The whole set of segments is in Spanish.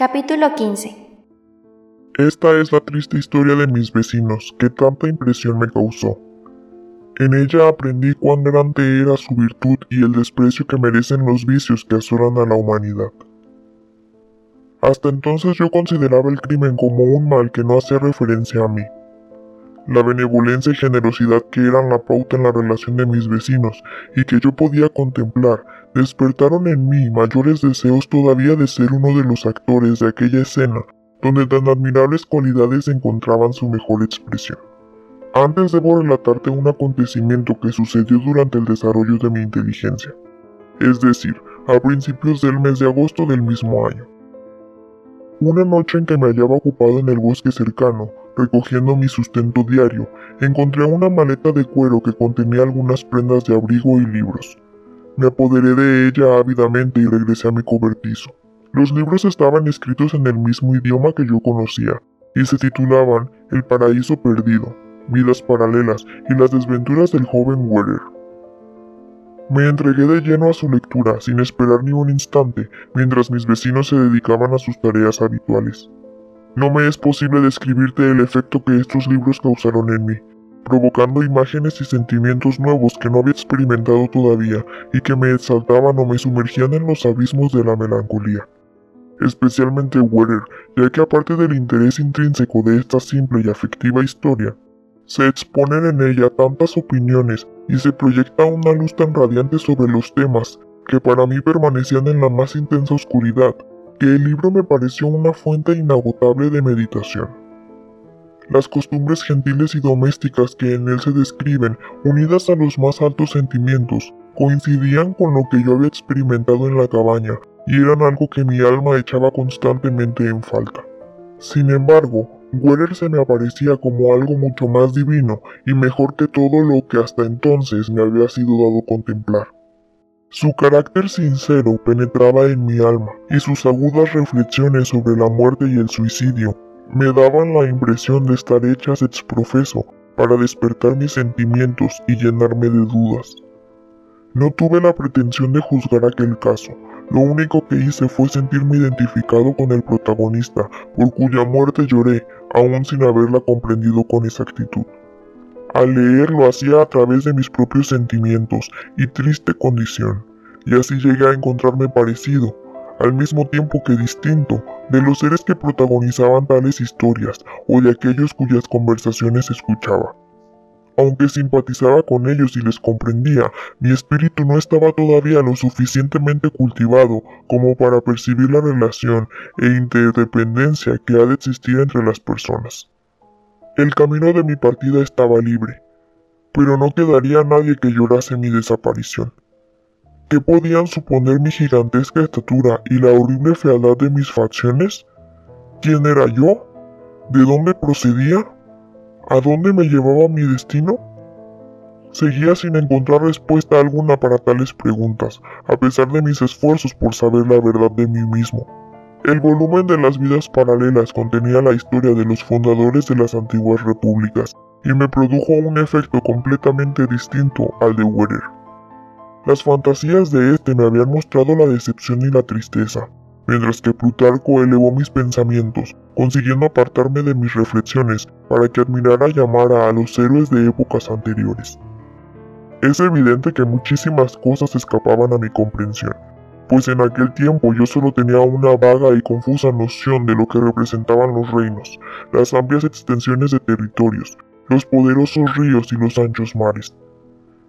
Capítulo 15 Esta es la triste historia de mis vecinos que tanta impresión me causó. En ella aprendí cuán grande era su virtud y el desprecio que merecen los vicios que asolan a la humanidad. Hasta entonces yo consideraba el crimen como un mal que no hacía referencia a mí. La benevolencia y generosidad que eran la pauta en la relación de mis vecinos y que yo podía contemplar despertaron en mí mayores deseos todavía de ser uno de los actores de aquella escena donde tan admirables cualidades encontraban su mejor expresión. Antes debo relatarte un acontecimiento que sucedió durante el desarrollo de mi inteligencia, es decir, a principios del mes de agosto del mismo año. Una noche en que me hallaba ocupado en el bosque cercano, recogiendo mi sustento diario, encontré una maleta de cuero que contenía algunas prendas de abrigo y libros. Me apoderé de ella ávidamente y regresé a mi cobertizo. Los libros estaban escritos en el mismo idioma que yo conocía, y se titulaban El paraíso perdido, Vidas paralelas y las desventuras del joven Weller. Me entregué de lleno a su lectura, sin esperar ni un instante, mientras mis vecinos se dedicaban a sus tareas habituales. No me es posible describirte el efecto que estos libros causaron en mí, provocando imágenes y sentimientos nuevos que no había experimentado todavía y que me exaltaban o me sumergían en los abismos de la melancolía. Especialmente Weller, ya que aparte del interés intrínseco de esta simple y afectiva historia, se exponen en ella tantas opiniones y se proyecta una luz tan radiante sobre los temas que para mí permanecían en la más intensa oscuridad, que el libro me pareció una fuente inagotable de meditación. Las costumbres gentiles y domésticas que en él se describen, unidas a los más altos sentimientos, coincidían con lo que yo había experimentado en la cabaña y eran algo que mi alma echaba constantemente en falta. Sin embargo, Weller se me aparecía como algo mucho más divino y mejor que todo lo que hasta entonces me había sido dado contemplar. Su carácter sincero penetraba en mi alma y sus agudas reflexiones sobre la muerte y el suicidio me daban la impresión de estar hechas ex profeso para despertar mis sentimientos y llenarme de dudas. No tuve la pretensión de juzgar aquel caso, lo único que hice fue sentirme identificado con el protagonista, por cuya muerte lloré, aún sin haberla comprendido con exactitud. Al leer lo hacía a través de mis propios sentimientos y triste condición, y así llegué a encontrarme parecido, al mismo tiempo que distinto, de los seres que protagonizaban tales historias o de aquellos cuyas conversaciones escuchaba. Aunque simpatizaba con ellos y les comprendía, mi espíritu no estaba todavía lo suficientemente cultivado como para percibir la relación e interdependencia que ha de existir entre las personas. El camino de mi partida estaba libre, pero no quedaría nadie que llorase mi desaparición. ¿Qué podían suponer mi gigantesca estatura y la horrible fealdad de mis facciones? ¿Quién era yo? ¿De dónde procedía? ¿A dónde me llevaba mi destino? Seguía sin encontrar respuesta alguna para tales preguntas, a pesar de mis esfuerzos por saber la verdad de mí mismo. El volumen de las vidas paralelas contenía la historia de los fundadores de las antiguas repúblicas, y me produjo un efecto completamente distinto al de Werer. Las fantasías de este me habían mostrado la decepción y la tristeza, mientras que Plutarco elevó mis pensamientos, consiguiendo apartarme de mis reflexiones para que admirara y amara a los héroes de épocas anteriores. Es evidente que muchísimas cosas escapaban a mi comprensión, pues en aquel tiempo yo solo tenía una vaga y confusa noción de lo que representaban los reinos, las amplias extensiones de territorios, los poderosos ríos y los anchos mares.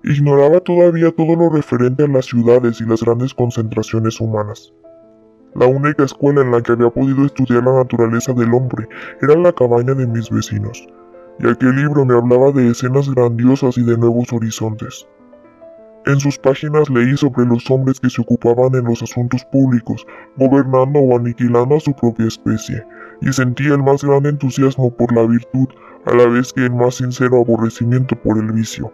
Ignoraba todavía todo lo referente a las ciudades y las grandes concentraciones humanas. La única escuela en la que había podido estudiar la naturaleza del hombre era la cabaña de mis vecinos, y aquel libro me hablaba de escenas grandiosas y de nuevos horizontes. En sus páginas leí sobre los hombres que se ocupaban en los asuntos públicos, gobernando o aniquilando a su propia especie, y sentí el más grande entusiasmo por la virtud, a la vez que el más sincero aborrecimiento por el vicio.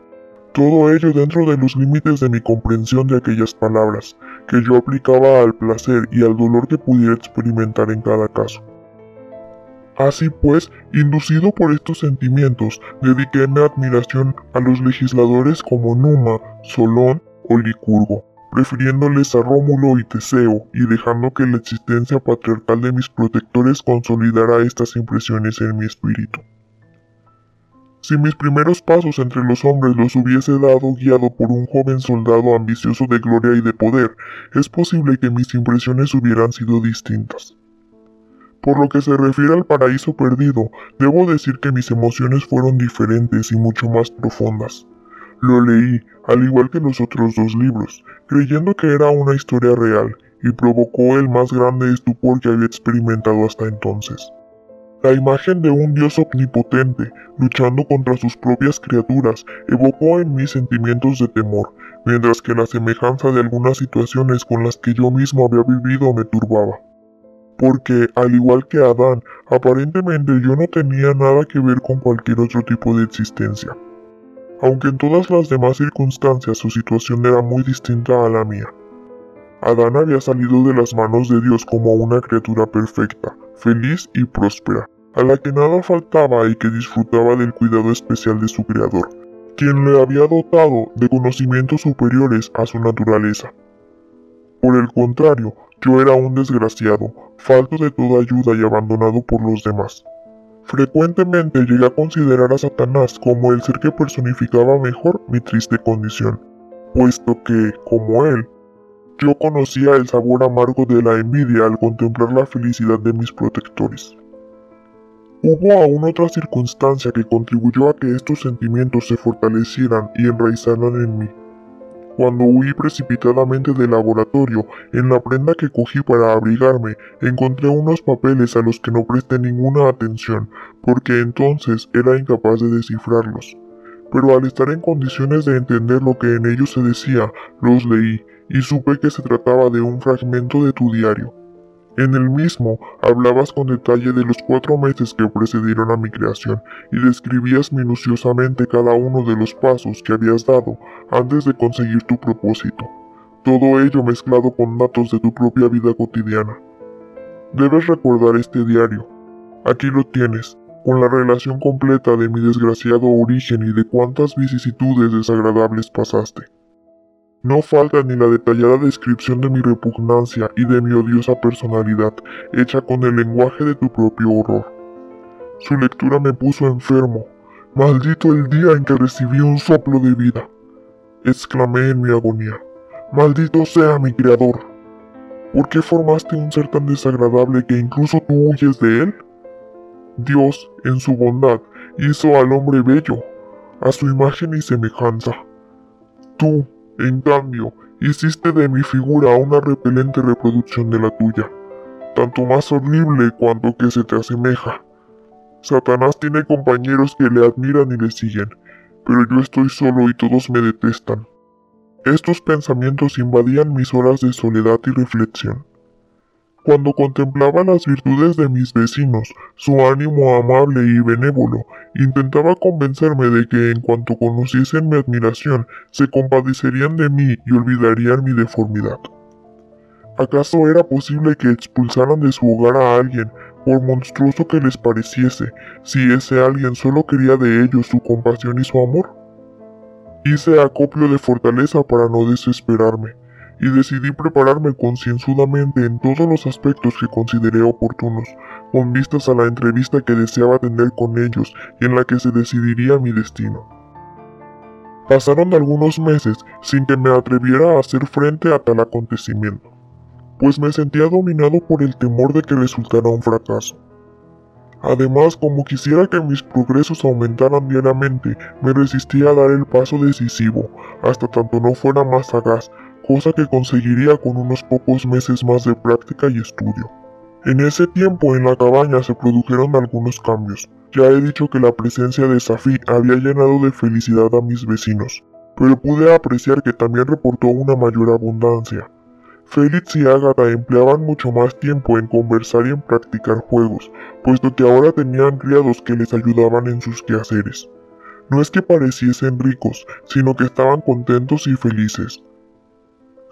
Todo ello dentro de los límites de mi comprensión de aquellas palabras, que yo aplicaba al placer y al dolor que pudiera experimentar en cada caso. Así pues, inducido por estos sentimientos, dediqué mi admiración a los legisladores como Numa, Solón o Licurgo, prefiriéndoles a Rómulo y Teseo y dejando que la existencia patriarcal de mis protectores consolidara estas impresiones en mi espíritu. Si mis primeros pasos entre los hombres los hubiese dado guiado por un joven soldado ambicioso de gloria y de poder, es posible que mis impresiones hubieran sido distintas. Por lo que se refiere al paraíso perdido, debo decir que mis emociones fueron diferentes y mucho más profundas. Lo leí, al igual que los otros dos libros, creyendo que era una historia real, y provocó el más grande estupor que había experimentado hasta entonces. La imagen de un Dios omnipotente, luchando contra sus propias criaturas, evocó en mí sentimientos de temor, mientras que la semejanza de algunas situaciones con las que yo mismo había vivido me turbaba. Porque, al igual que Adán, aparentemente yo no tenía nada que ver con cualquier otro tipo de existencia. Aunque en todas las demás circunstancias su situación era muy distinta a la mía. Adán había salido de las manos de Dios como una criatura perfecta, feliz y próspera, a la que nada faltaba y que disfrutaba del cuidado especial de su Creador, quien le había dotado de conocimientos superiores a su naturaleza. Por el contrario, yo era un desgraciado, falto de toda ayuda y abandonado por los demás. Frecuentemente llegué a considerar a Satanás como el ser que personificaba mejor mi triste condición, puesto que, como él, yo conocía el sabor amargo de la envidia al contemplar la felicidad de mis protectores. Hubo aún otra circunstancia que contribuyó a que estos sentimientos se fortalecieran y enraizaran en mí. Cuando huí precipitadamente del laboratorio, en la prenda que cogí para abrigarme, encontré unos papeles a los que no presté ninguna atención, porque entonces era incapaz de descifrarlos. Pero al estar en condiciones de entender lo que en ellos se decía, los leí y supe que se trataba de un fragmento de tu diario. En el mismo hablabas con detalle de los cuatro meses que precedieron a mi creación y describías minuciosamente cada uno de los pasos que habías dado antes de conseguir tu propósito, todo ello mezclado con datos de tu propia vida cotidiana. Debes recordar este diario. Aquí lo tienes, con la relación completa de mi desgraciado origen y de cuántas vicisitudes desagradables pasaste. No falta ni la detallada descripción de mi repugnancia y de mi odiosa personalidad, hecha con el lenguaje de tu propio horror. Su lectura me puso enfermo. Maldito el día en que recibí un soplo de vida. Exclamé en mi agonía. Maldito sea mi creador. ¿Por qué formaste un ser tan desagradable que incluso tú huyes de él? Dios, en su bondad, hizo al hombre bello, a su imagen y semejanza. Tú, en cambio, hiciste de mi figura una repelente reproducción de la tuya, tanto más horrible cuanto que se te asemeja. Satanás tiene compañeros que le admiran y le siguen, pero yo estoy solo y todos me detestan. Estos pensamientos invadían mis horas de soledad y reflexión. Cuando contemplaba las virtudes de mis vecinos, su ánimo amable y benévolo, intentaba convencerme de que en cuanto conociesen mi admiración, se compadecerían de mí y olvidarían mi deformidad. ¿Acaso era posible que expulsaran de su hogar a alguien, por monstruoso que les pareciese, si ese alguien solo quería de ellos su compasión y su amor? Hice acopio de fortaleza para no desesperarme y decidí prepararme concienzudamente en todos los aspectos que consideré oportunos, con vistas a la entrevista que deseaba tener con ellos y en la que se decidiría mi destino. Pasaron algunos meses sin que me atreviera a hacer frente a tal acontecimiento, pues me sentía dominado por el temor de que resultara un fracaso. Además, como quisiera que mis progresos aumentaran diariamente, me resistía a dar el paso decisivo, hasta tanto no fuera más sagaz cosa que conseguiría con unos pocos meses más de práctica y estudio. En ese tiempo en la cabaña se produjeron algunos cambios. Ya he dicho que la presencia de Safi había llenado de felicidad a mis vecinos, pero pude apreciar que también reportó una mayor abundancia. Félix y Agatha empleaban mucho más tiempo en conversar y en practicar juegos, puesto que ahora tenían criados que les ayudaban en sus quehaceres. No es que pareciesen ricos, sino que estaban contentos y felices.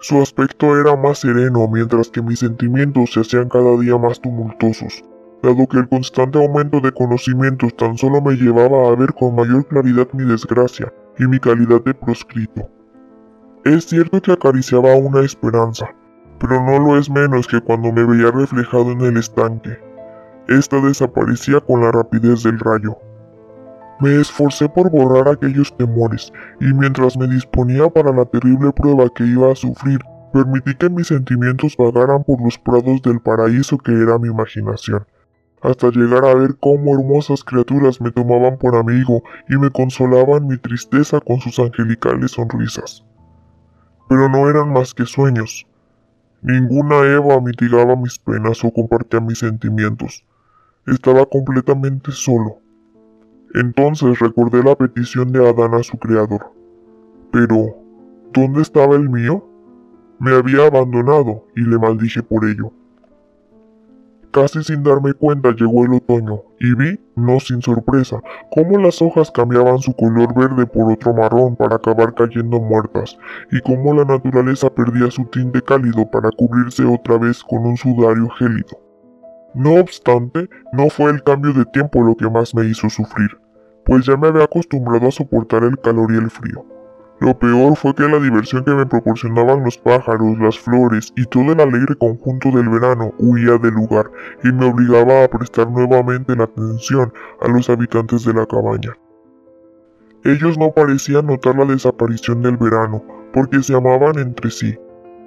Su aspecto era más sereno mientras que mis sentimientos se hacían cada día más tumultuosos, dado que el constante aumento de conocimientos tan solo me llevaba a ver con mayor claridad mi desgracia y mi calidad de proscrito. Es cierto que acariciaba una esperanza, pero no lo es menos que cuando me veía reflejado en el estanque. Esta desaparecía con la rapidez del rayo. Me esforcé por borrar aquellos temores, y mientras me disponía para la terrible prueba que iba a sufrir, permití que mis sentimientos vagaran por los prados del paraíso que era mi imaginación, hasta llegar a ver cómo hermosas criaturas me tomaban por amigo y me consolaban mi tristeza con sus angelicales sonrisas. Pero no eran más que sueños. Ninguna Eva mitigaba mis penas o compartía mis sentimientos. Estaba completamente solo entonces recordé la petición de Adán a su creador. Pero, ¿dónde estaba el mío? Me había abandonado y le maldije por ello. Casi sin darme cuenta llegó el otoño y vi, no sin sorpresa, cómo las hojas cambiaban su color verde por otro marrón para acabar cayendo muertas y cómo la naturaleza perdía su tinte cálido para cubrirse otra vez con un sudario gélido. No obstante, no fue el cambio de tiempo lo que más me hizo sufrir pues ya me había acostumbrado a soportar el calor y el frío. Lo peor fue que la diversión que me proporcionaban los pájaros, las flores y todo el alegre conjunto del verano huía del lugar y me obligaba a prestar nuevamente la atención a los habitantes de la cabaña. Ellos no parecían notar la desaparición del verano, porque se amaban entre sí,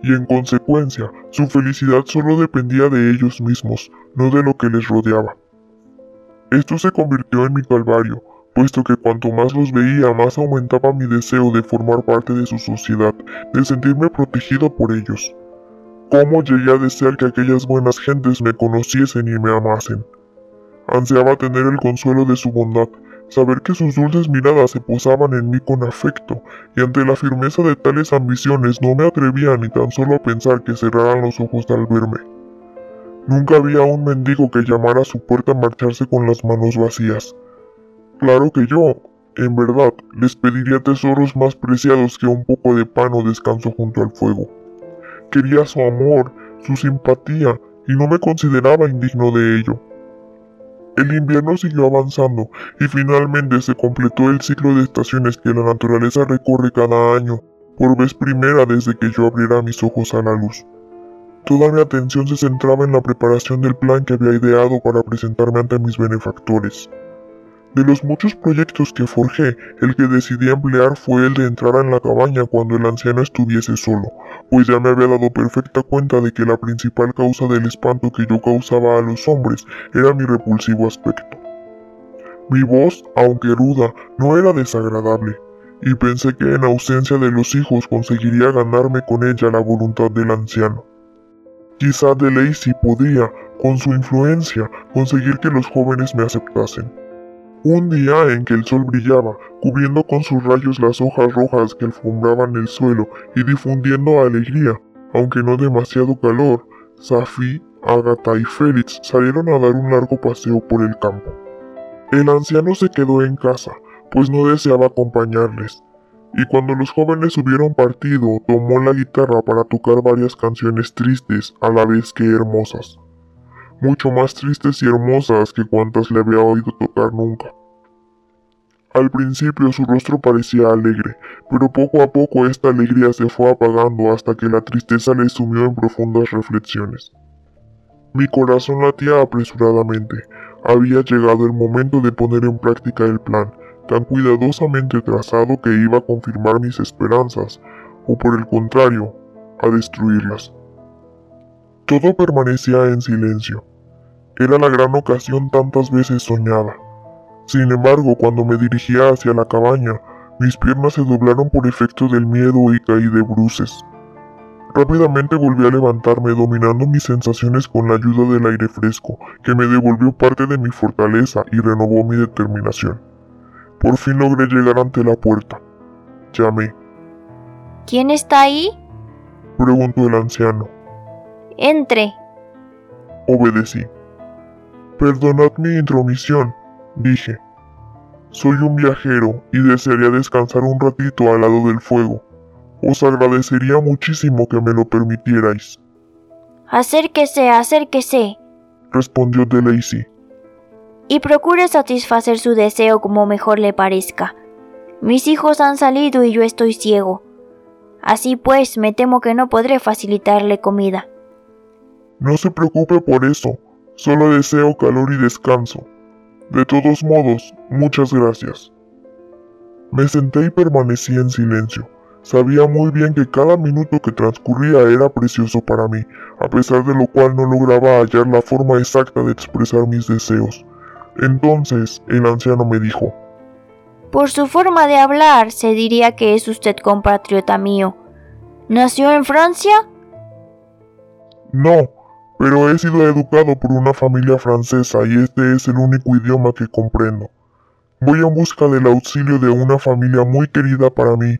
y en consecuencia su felicidad solo dependía de ellos mismos, no de lo que les rodeaba. Esto se convirtió en mi calvario, puesto que cuanto más los veía más aumentaba mi deseo de formar parte de su sociedad, de sentirme protegido por ellos. ¿Cómo llegué a desear que aquellas buenas gentes me conociesen y me amasen? Ansiaba tener el consuelo de su bondad, saber que sus dulces miradas se posaban en mí con afecto, y ante la firmeza de tales ambiciones no me atrevía ni tan solo a pensar que cerraran los ojos al verme. Nunca había un mendigo que llamara a su puerta a marcharse con las manos vacías. Claro que yo, en verdad, les pediría tesoros más preciados que un poco de pan o descanso junto al fuego. Quería su amor, su simpatía, y no me consideraba indigno de ello. El invierno siguió avanzando y finalmente se completó el ciclo de estaciones que la naturaleza recorre cada año, por vez primera desde que yo abriera mis ojos a la luz. Toda mi atención se centraba en la preparación del plan que había ideado para presentarme ante mis benefactores. De los muchos proyectos que forjé, el que decidí emplear fue el de entrar en la cabaña cuando el anciano estuviese solo, pues ya me había dado perfecta cuenta de que la principal causa del espanto que yo causaba a los hombres era mi repulsivo aspecto. Mi voz, aunque ruda, no era desagradable, y pensé que en ausencia de los hijos conseguiría ganarme con ella la voluntad del anciano. Quizá de Lacey podría, con su influencia, conseguir que los jóvenes me aceptasen. Un día en que el sol brillaba, cubriendo con sus rayos las hojas rojas que alfombraban el suelo y difundiendo alegría, aunque no demasiado calor, Safi, Agatha y Félix salieron a dar un largo paseo por el campo. El anciano se quedó en casa, pues no deseaba acompañarles, y cuando los jóvenes hubieron partido, tomó la guitarra para tocar varias canciones tristes a la vez que hermosas, mucho más tristes y hermosas que cuantas le había oído tocar nunca. Al principio su rostro parecía alegre, pero poco a poco esta alegría se fue apagando hasta que la tristeza le sumió en profundas reflexiones. Mi corazón latía apresuradamente. Había llegado el momento de poner en práctica el plan, tan cuidadosamente trazado que iba a confirmar mis esperanzas, o por el contrario, a destruirlas. Todo permanecía en silencio. Era la gran ocasión tantas veces soñada. Sin embargo, cuando me dirigía hacia la cabaña, mis piernas se doblaron por efecto del miedo y caí de bruces. Rápidamente volví a levantarme dominando mis sensaciones con la ayuda del aire fresco, que me devolvió parte de mi fortaleza y renovó mi determinación. Por fin logré llegar ante la puerta. Llamé. ¿Quién está ahí? Preguntó el anciano. Entre. Obedecí. Perdonad mi intromisión, dije. Soy un viajero y desearía descansar un ratito al lado del fuego. Os agradecería muchísimo que me lo permitierais. Acérquese, acérquese, respondió Delacy. Y procure satisfacer su deseo como mejor le parezca. Mis hijos han salido y yo estoy ciego. Así pues, me temo que no podré facilitarle comida. No se preocupe por eso, solo deseo calor y descanso. De todos modos, muchas gracias. Me senté y permanecí en silencio. Sabía muy bien que cada minuto que transcurría era precioso para mí, a pesar de lo cual no lograba hallar la forma exacta de expresar mis deseos. Entonces el anciano me dijo, Por su forma de hablar, se diría que es usted compatriota mío. ¿Nació en Francia? No, pero he sido educado por una familia francesa y este es el único idioma que comprendo. Voy en busca del auxilio de una familia muy querida para mí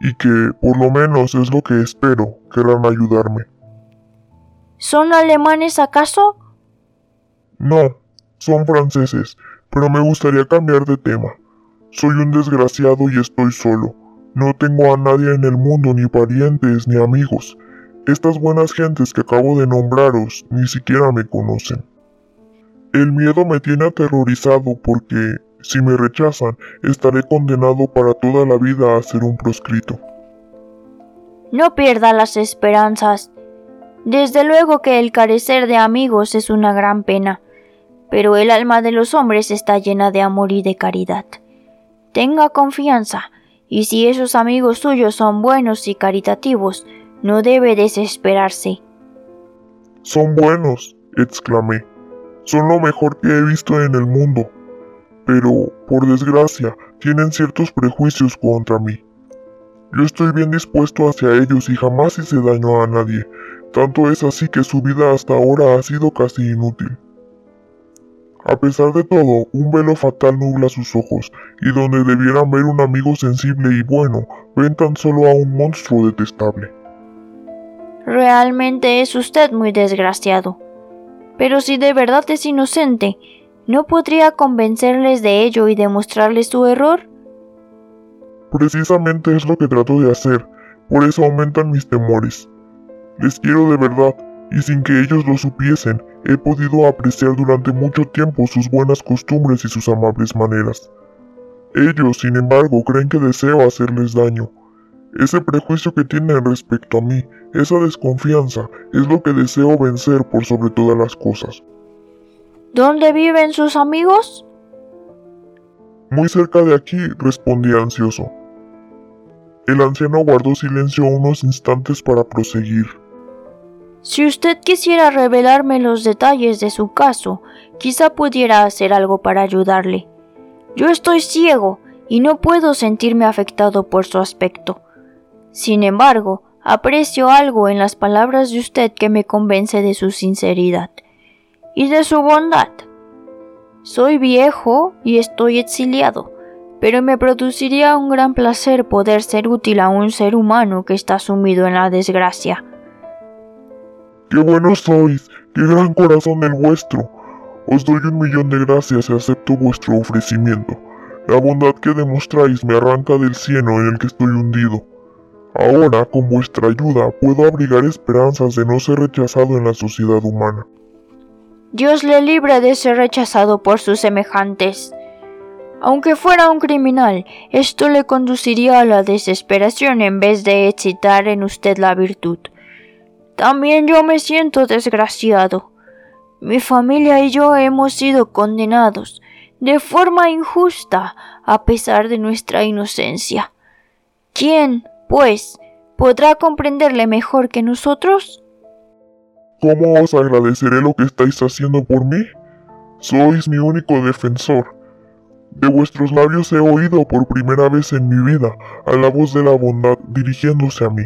y que, por lo menos es lo que espero, querrán ayudarme. ¿Son alemanes acaso? No, son franceses, pero me gustaría cambiar de tema. Soy un desgraciado y estoy solo. No tengo a nadie en el mundo, ni parientes, ni amigos. Estas buenas gentes que acabo de nombraros ni siquiera me conocen. El miedo me tiene aterrorizado porque, si me rechazan, estaré condenado para toda la vida a ser un proscrito. No pierda las esperanzas. Desde luego que el carecer de amigos es una gran pena, pero el alma de los hombres está llena de amor y de caridad. Tenga confianza, y si esos amigos suyos son buenos y caritativos, no debe desesperarse. Son buenos, exclamé. Son lo mejor que he visto en el mundo. Pero, por desgracia, tienen ciertos prejuicios contra mí. Yo estoy bien dispuesto hacia ellos y jamás hice daño a nadie. Tanto es así que su vida hasta ahora ha sido casi inútil. A pesar de todo, un velo fatal nubla sus ojos, y donde debieran ver un amigo sensible y bueno, ven tan solo a un monstruo detestable. Realmente es usted muy desgraciado. Pero si de verdad es inocente, ¿no podría convencerles de ello y demostrarles su error? Precisamente es lo que trato de hacer, por eso aumentan mis temores. Les quiero de verdad, y sin que ellos lo supiesen, he podido apreciar durante mucho tiempo sus buenas costumbres y sus amables maneras. Ellos, sin embargo, creen que deseo hacerles daño, ese prejuicio que tienen respecto a mí, esa desconfianza, es lo que deseo vencer por sobre todas las cosas. ¿Dónde viven sus amigos? Muy cerca de aquí, respondí ansioso. El anciano guardó silencio unos instantes para proseguir. Si usted quisiera revelarme los detalles de su caso, quizá pudiera hacer algo para ayudarle. Yo estoy ciego y no puedo sentirme afectado por su aspecto. Sin embargo, aprecio algo en las palabras de usted que me convence de su sinceridad y de su bondad. Soy viejo y estoy exiliado, pero me produciría un gran placer poder ser útil a un ser humano que está sumido en la desgracia. ¡Qué buenos sois! ¡Qué gran corazón el vuestro! Os doy un millón de gracias y acepto vuestro ofrecimiento. La bondad que demostráis me arranca del cieno en el que estoy hundido. Ahora, con vuestra ayuda, puedo abrigar esperanzas de no ser rechazado en la sociedad humana. Dios le libre de ser rechazado por sus semejantes. Aunque fuera un criminal, esto le conduciría a la desesperación en vez de excitar en usted la virtud. También yo me siento desgraciado. Mi familia y yo hemos sido condenados de forma injusta a pesar de nuestra inocencia. ¿Quién, pues, podrá comprenderle mejor que nosotros? ¿Cómo os agradeceré lo que estáis haciendo por mí? Sois mi único defensor. De vuestros labios he oído por primera vez en mi vida a la voz de la bondad dirigiéndose a mí.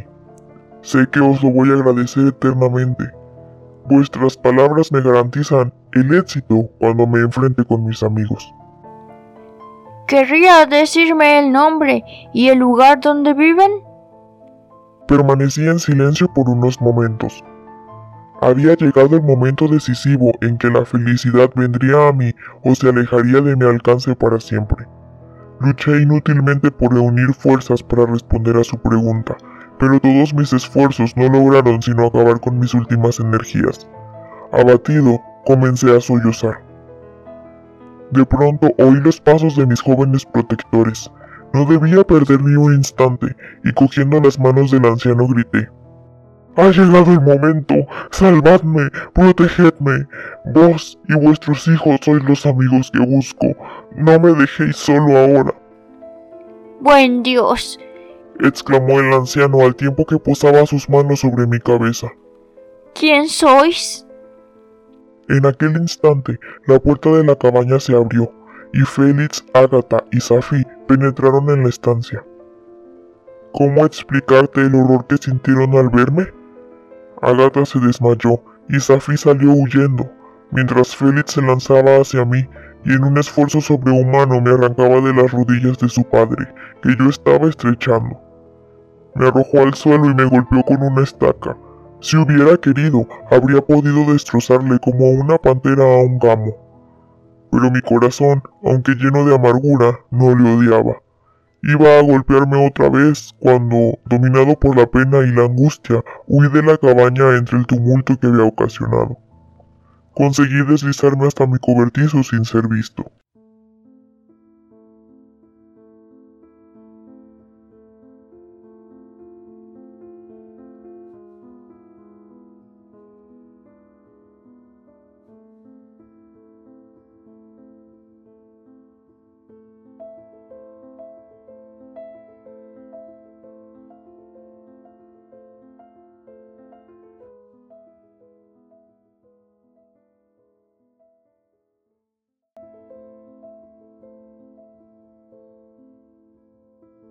Sé que os lo voy a agradecer eternamente. Vuestras palabras me garantizan el éxito cuando me enfrente con mis amigos. ¿Querría decirme el nombre y el lugar donde viven? Permanecí en silencio por unos momentos. Había llegado el momento decisivo en que la felicidad vendría a mí o se alejaría de mi alcance para siempre. Luché inútilmente por reunir fuerzas para responder a su pregunta, pero todos mis esfuerzos no lograron sino acabar con mis últimas energías. Abatido, comencé a sollozar. De pronto oí los pasos de mis jóvenes protectores. No debía perder ni un instante, y cogiendo las manos del anciano grité. Ha llegado el momento. Salvadme, protegedme. Vos y vuestros hijos sois los amigos que busco. No me dejéis solo ahora. Buen Dios. exclamó el anciano al tiempo que posaba sus manos sobre mi cabeza. ¿Quién sois? En aquel instante, la puerta de la cabaña se abrió, y Félix, Ágata y Safi penetraron en la estancia. ¿Cómo explicarte el horror que sintieron al verme? Agatha se desmayó y Safi salió huyendo, mientras Félix se lanzaba hacia mí y en un esfuerzo sobrehumano me arrancaba de las rodillas de su padre, que yo estaba estrechando. Me arrojó al suelo y me golpeó con una estaca. Si hubiera querido, habría podido destrozarle como una pantera a un gamo. Pero mi corazón, aunque lleno de amargura, no le odiaba. Iba a golpearme otra vez cuando, dominado por la pena y la angustia, huí de la cabaña entre el tumulto que había ocasionado. Conseguí deslizarme hasta mi cobertizo sin ser visto.